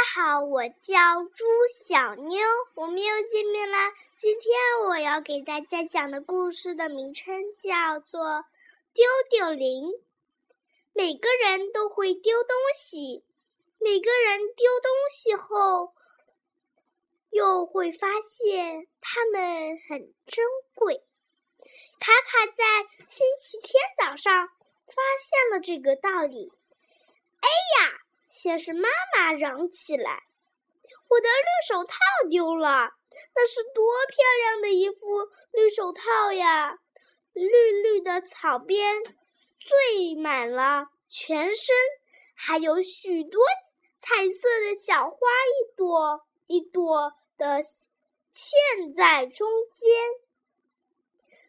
大家好，我叫朱小妞，我们又见面啦。今天我要给大家讲的故事的名称叫做《丢丢铃》。每个人都会丢东西，每个人丢东西后，又会发现它们很珍贵。卡卡在星期天早上发现了这个道理。哎呀！先是妈妈嚷起来：“我的绿手套丢了！那是多漂亮的一副绿手套呀！绿绿的草边缀满了全身，还有许多彩色的小花，一朵一朵的嵌在中间。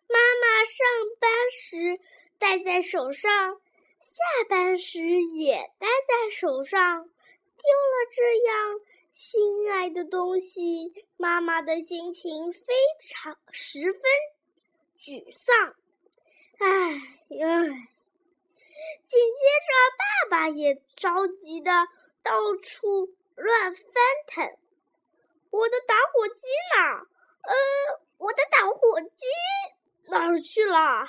妈妈上班时戴在手上。”下班时也戴在手上，丢了这样心爱的东西，妈妈的心情非常十分沮丧。唉呀！紧接着，爸爸也着急的到处乱翻腾。我的打火机呢？呃，我的打火机哪儿去了？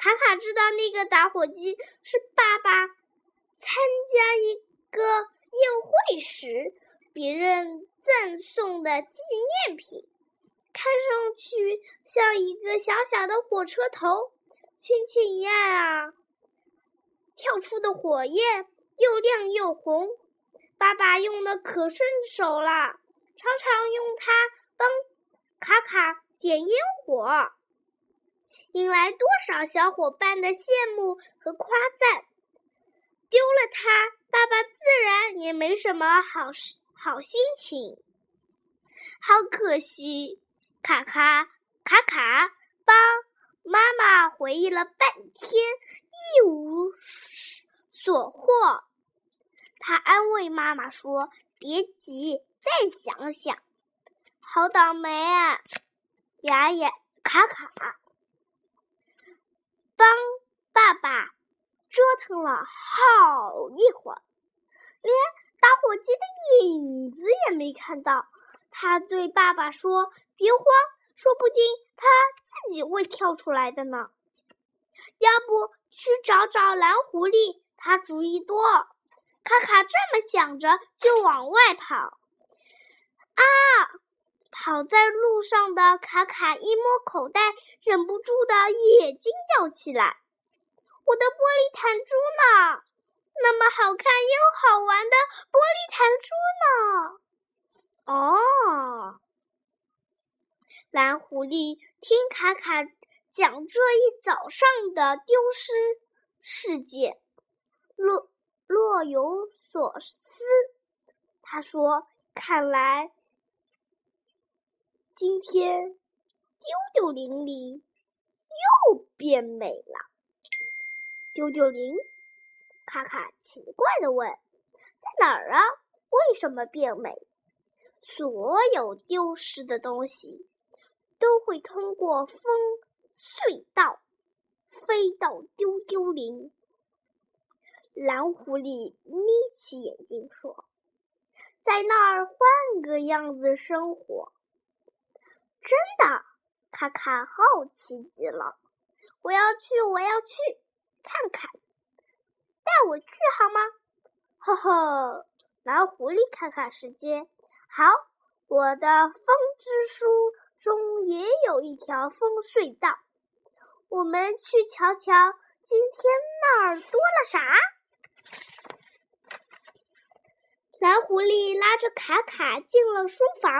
卡卡知道那个打火机是爸爸参加一个宴会时别人赠送的纪念品，看上去像一个小小的火车头，轻轻一按啊，跳出的火焰又亮又红。爸爸用的可顺手了，常常用它帮卡卡点烟火。引来多少小伙伴的羡慕和夸赞！丢了它，爸爸自然也没什么好好心情。好可惜，卡卡卡卡帮妈妈回忆了半天，一无所获。他安慰妈妈说：“别急，再想想。”好倒霉啊，牙牙卡卡。帮爸爸折腾了好一会儿，连打火机的影子也没看到。他对爸爸说：“别慌，说不定他自己会跳出来的呢。”要不去找找蓝狐狸？他主意多。卡卡这么想着，就往外跑。啊！跑在路上的卡卡一摸口袋，忍不住的也惊叫起来：“我的玻璃弹珠呢？那么好看又好玩的玻璃弹珠呢？”哦，蓝狐狸听卡卡讲这一早上的丢失事件，若若有所思。他说：“看来。”今天，丢丢铃里又变美了。丢丢铃，卡卡奇怪的问：“在哪儿啊？为什么变美？”所有丢失的东西都会通过风隧道飞到丢丢林。蓝狐狸眯起眼睛说：“在那儿换个样子生活。”真的，卡卡好奇极了。我要去，我要去看看，带我去好吗？呵呵，蓝狐狸看看时间，好，我的风之书中也有一条风隧道，我们去瞧瞧，今天那儿多了啥？蓝狐狸拉着卡卡进了书房，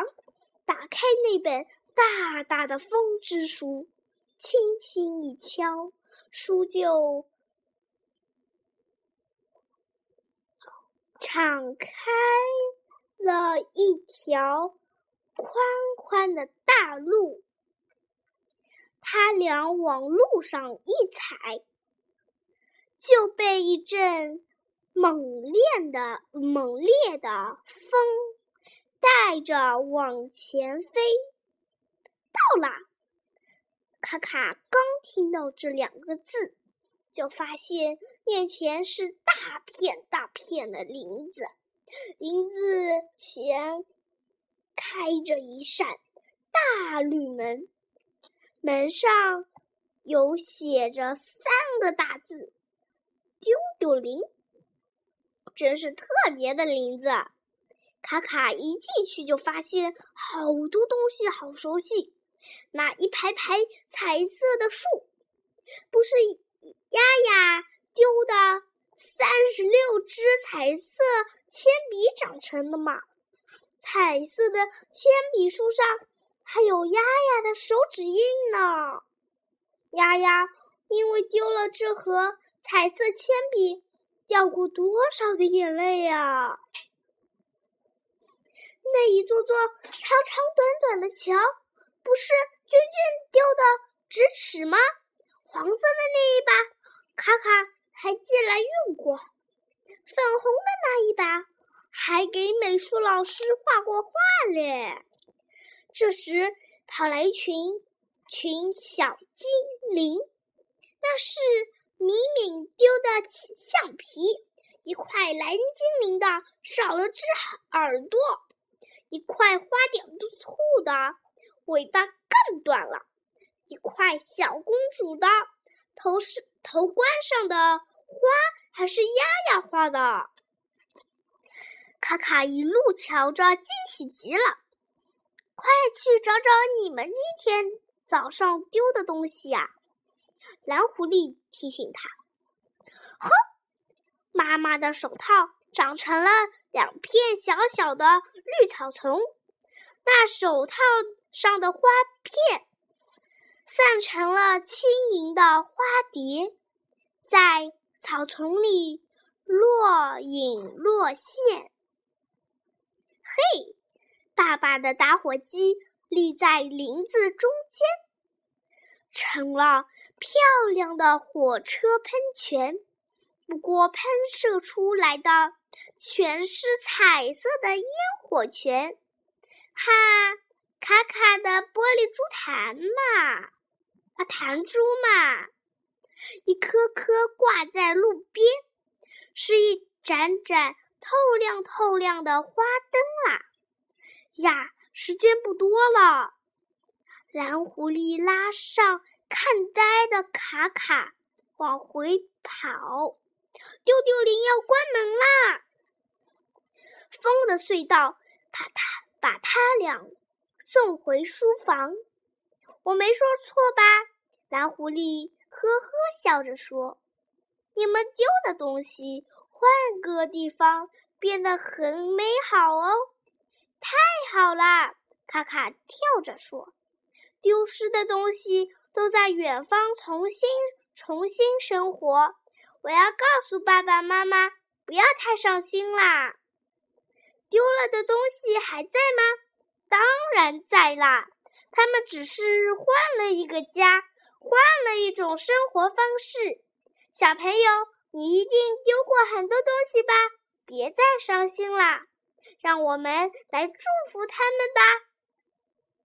打开那本。大大的风之书，轻轻一敲，书就敞开了一条宽宽的大路。他俩往路上一踩，就被一阵猛烈的猛烈的风带着往前飞。到了！卡卡刚听到这两个字，就发现面前是大片大片的林子，林子前开着一扇大绿门，门上有写着三个大字“丢丢林”，真是特别的林子。卡卡一进去就发现好多东西，好熟悉。那一排排彩色的树，不是丫丫丢的三十六支彩色铅笔长成的吗？彩色的铅笔树上还有丫丫的手指印呢。丫丫因为丢了这盒彩色铅笔，掉过多少的眼泪呀！那一座座长长短短的桥，不是娟娟丢的直尺吗？黄色的那一把，卡卡还借来用过；粉红的那一把，还给美术老师画过画嘞。这时，跑来一群群小精灵，那是敏敏丢的橡皮，一块蓝精灵的少了只耳朵。一块花点的兔的尾巴更短了，一块小公主的头是头冠上的花还是丫丫画的。卡卡一路瞧着，惊喜极了。快去找找你们今天早上丢的东西呀！蓝狐狸提醒他。哼，妈妈的手套。长成了两片小小的绿草丛，那手套上的花片散成了轻盈的花蝶，在草丛里若隐若现。嘿，爸爸的打火机立在林子中间，成了漂亮的火车喷泉。不过，喷射出来的。全是彩色的烟火圈，哈！卡卡的玻璃珠弹嘛，啊，弹珠嘛，一颗颗挂在路边，是一盏盏透亮透亮的花灯啦！呀，时间不多了，蓝狐狸拉上看呆的卡卡往回跑。丢丢铃要关门啦！风的隧道把他把他俩送回书房。我没说错吧？蓝狐狸呵呵笑着说：“你们丢的东西换个地方变得很美好哦。”太好啦！卡卡跳着说：“丢失的东西都在远方重新重新生活。”我要告诉爸爸妈妈，不要太伤心啦。丢了的东西还在吗？当然在啦。他们只是换了一个家，换了一种生活方式。小朋友，你一定丢过很多东西吧？别再伤心啦，让我们来祝福他们吧。